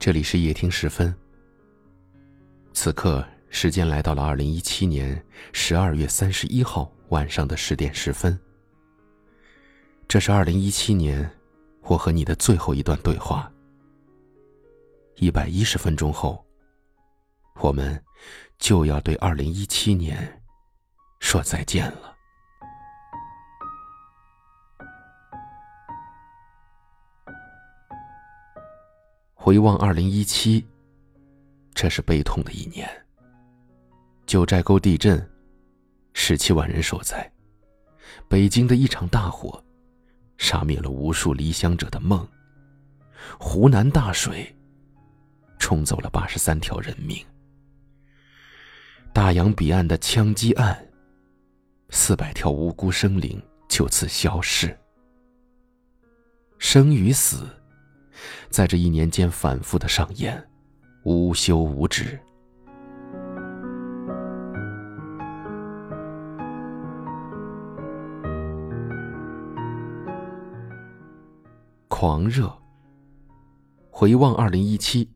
这里是夜听时分。此刻时间来到了二零一七年十二月三十一号晚上的十点十分。这是二零一七年我和你的最后一段对话。一百一十分钟后，我们就要对二零一七年说再见了。回望二零一七，这是悲痛的一年。九寨沟地震，十七万人受灾；北京的一场大火，杀灭了无数离乡者的梦；湖南大水，冲走了八十三条人命；大洋彼岸的枪击案，四百条无辜生灵就此消逝。生与死。在这一年间反复的上演，无休无止。狂热。回望二零一七，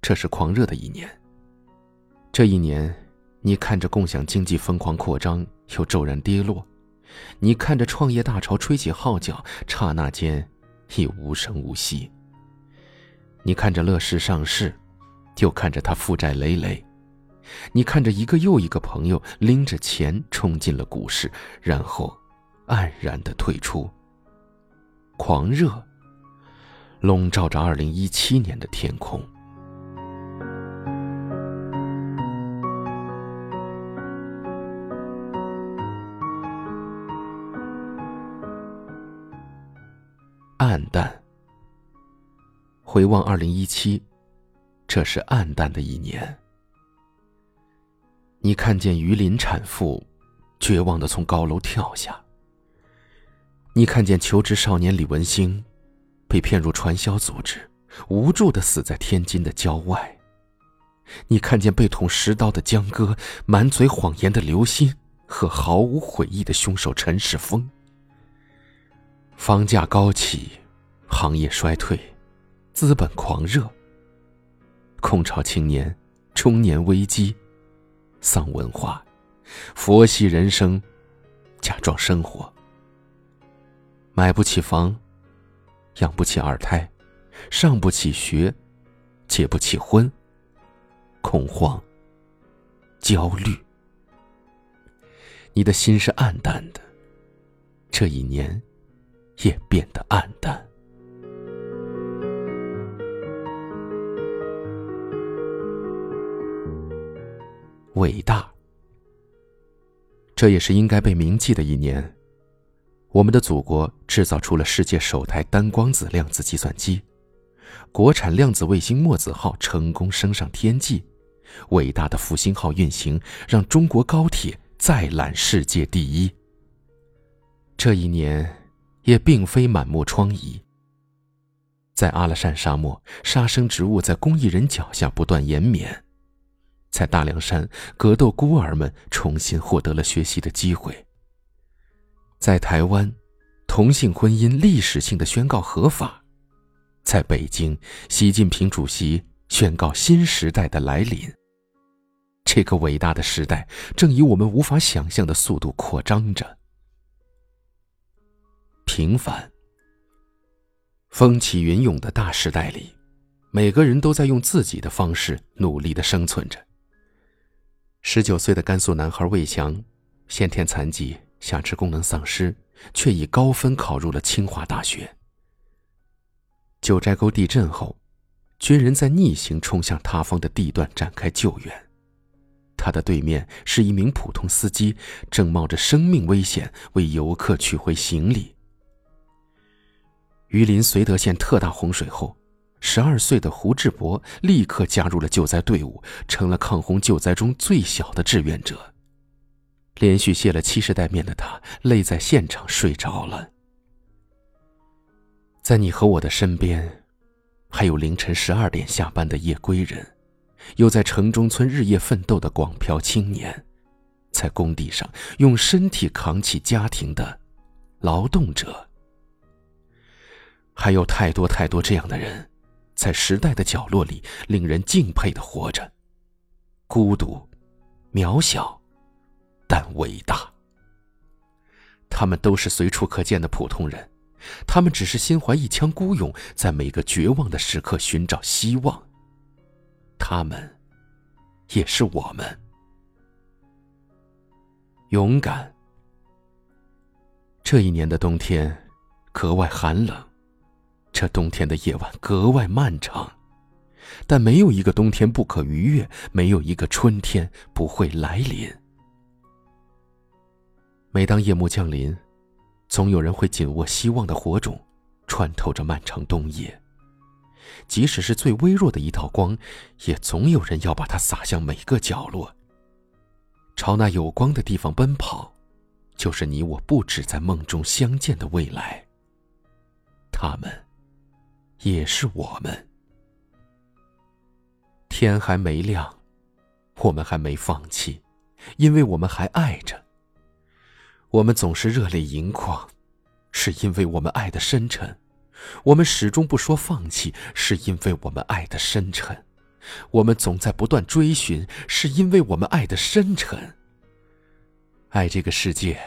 这是狂热的一年。这一年，你看着共享经济疯狂扩张又骤然跌落，你看着创业大潮吹起号角，刹那间已无声无息。你看着乐视上市，又看着他负债累累；你看着一个又一个朋友拎着钱冲进了股市，然后黯然的退出。狂热笼罩着二零一七年的天空。暗淡。回望二零一七，这是暗淡的一年。你看见榆林产妇绝望的从高楼跳下，你看见求职少年李文星被骗入传销组织，无助的死在天津的郊外，你看见被捅十刀的江哥，满嘴谎言的刘鑫和毫无悔意的凶手陈世峰。房价高起，行业衰退。资本狂热，空巢青年，中年危机，丧文化，佛系人生，假装生活，买不起房，养不起二胎，上不起学，结不起婚，恐慌，焦虑，你的心是暗淡的，这一年也变得暗淡。伟大，这也是应该被铭记的一年。我们的祖国制造出了世界首台单光子量子计算机，国产量子卫星“墨子号”成功升上天际，伟大的复兴号运行让中国高铁再揽世界第一。这一年也并非满目疮痍，在阿拉善沙漠，杀生植物在公益人脚下不断延绵。在大凉山，格斗孤儿们重新获得了学习的机会。在台湾，同性婚姻历史性的宣告合法。在北京，习近平主席宣告新时代的来临。这个伟大的时代正以我们无法想象的速度扩张着。平凡，风起云涌的大时代里，每个人都在用自己的方式努力的生存着。十九岁的甘肃男孩魏翔，先天残疾，下肢功能丧失，却以高分考入了清华大学。九寨沟地震后，军人在逆行冲向塌方的地段展开救援，他的对面是一名普通司机，正冒着生命危险为游客取回行李。榆林绥德县特大洪水后。十二岁的胡志博立刻加入了救灾队伍，成了抗洪救灾中最小的志愿者。连续卸了七十袋面的他，累在现场睡着了。在你和我的身边，还有凌晨十二点下班的夜归人，有在城中村日夜奋斗的广漂青年，在工地上用身体扛起家庭的劳动者，还有太多太多这样的人。在时代的角落里令人敬佩的活着，孤独、渺小，但伟大。他们都是随处可见的普通人，他们只是心怀一腔孤勇，在每个绝望的时刻寻找希望。他们，也是我们。勇敢。这一年的冬天，格外寒冷。这冬天的夜晚格外漫长，但没有一个冬天不可逾越，没有一个春天不会来临。每当夜幕降临，总有人会紧握希望的火种，穿透着漫长冬夜。即使是最微弱的一道光，也总有人要把它洒向每个角落。朝那有光的地方奔跑，就是你我不止在梦中相见的未来。他们。也是我们。天还没亮，我们还没放弃，因为我们还爱着。我们总是热泪盈眶，是因为我们爱的深沉；我们始终不说放弃，是因为我们爱的深沉；我们总在不断追寻，是因为我们爱的深沉。爱这个世界，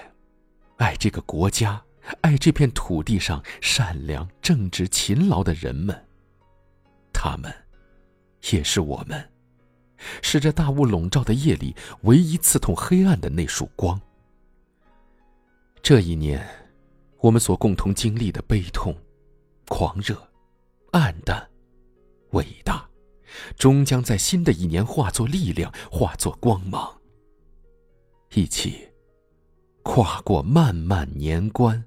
爱这个国家。爱这片土地上善良、正直、勤劳的人们，他们，也是我们，是这大雾笼罩的夜里唯一刺痛黑暗的那束光。这一年，我们所共同经历的悲痛、狂热、暗淡、伟大，终将在新的一年化作力量，化作光芒，一起跨过漫漫年关。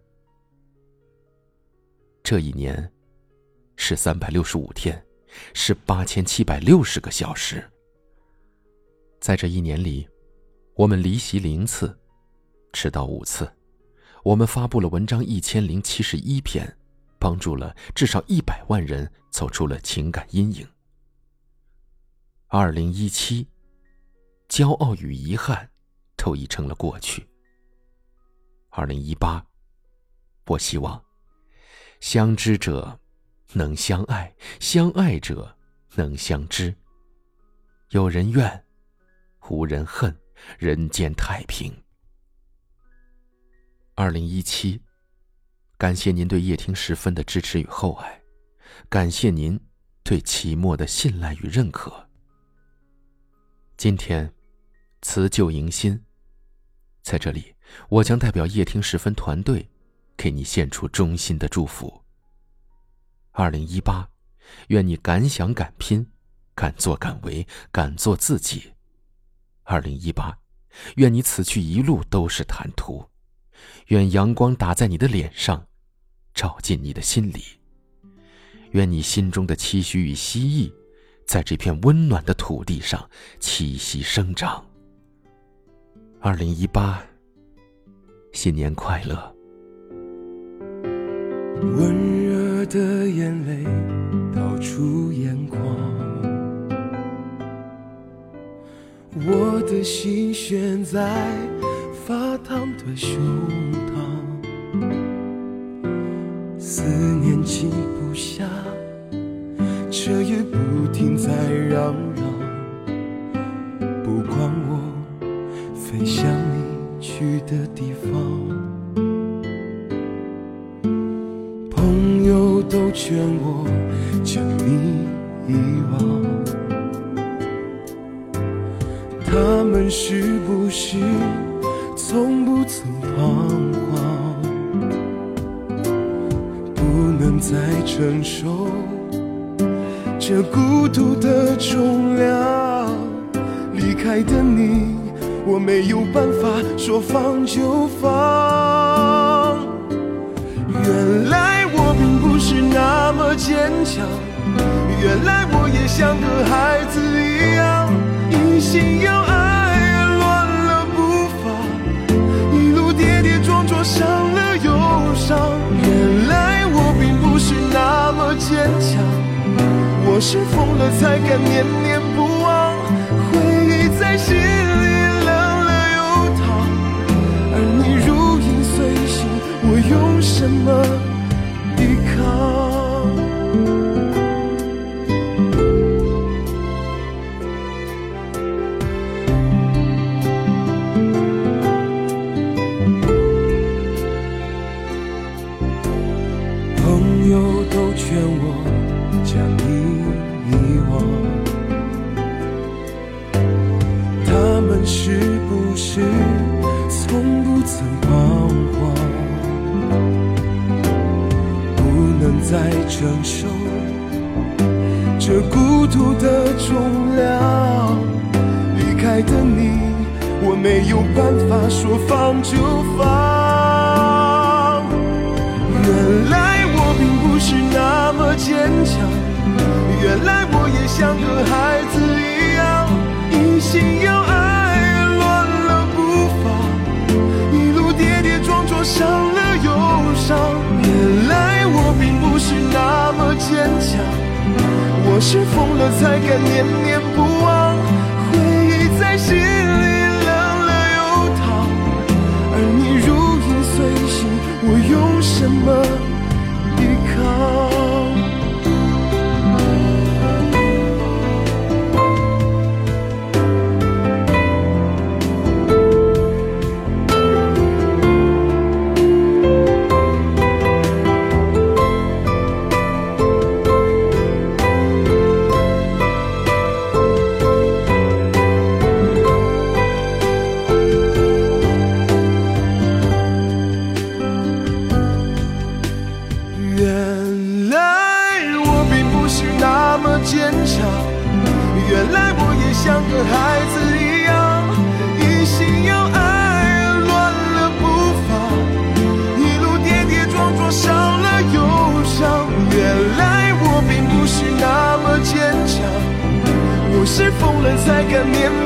这一年，是三百六十五天，是八千七百六十个小时。在这一年里，我们离席零次，迟到五次，我们发布了文章一千零七十一篇，帮助了至少一百万人走出了情感阴影。二零一七，骄傲与遗憾都已成了过去。二零一八，我希望。相知者，能相爱；相爱者，能相知。有人怨，无人恨，人间太平。二零一七，感谢您对夜听十分的支持与厚爱，感谢您对期末的信赖与认可。今天，辞旧迎新，在这里，我将代表夜听十分团队。给你献出衷心的祝福。二零一八，愿你敢想敢拼，敢作敢为，敢做自己。二零一八，愿你此去一路都是坦途，愿阳光打在你的脸上，照进你的心里。愿你心中的期许与希冀，在这片温暖的土地上栖息生长。二零一八，新年快乐！温热的眼泪倒出眼眶，我的心悬在发烫的胸膛，思念静不下，彻夜不停在嚷嚷，不管我飞向你去的地方。劝我将你遗忘，他们是不是从不曾彷徨？不能再承受这孤独的重量，离开的你，我没有办法说放就放。原来。坚强，原来我也像个孩子一样，一心要爱，乱了步伐，一路跌跌撞撞，伤了忧伤。原来我并不是那么坚强，我是疯了才敢念念不在承受这孤独的重量。离开的你，我没有办法说放就放。原来我并不是那么坚强，原来我也像个孩子一样，一心要爱，乱了步伐，一路跌跌撞撞，伤是疯了才敢念念不才敢面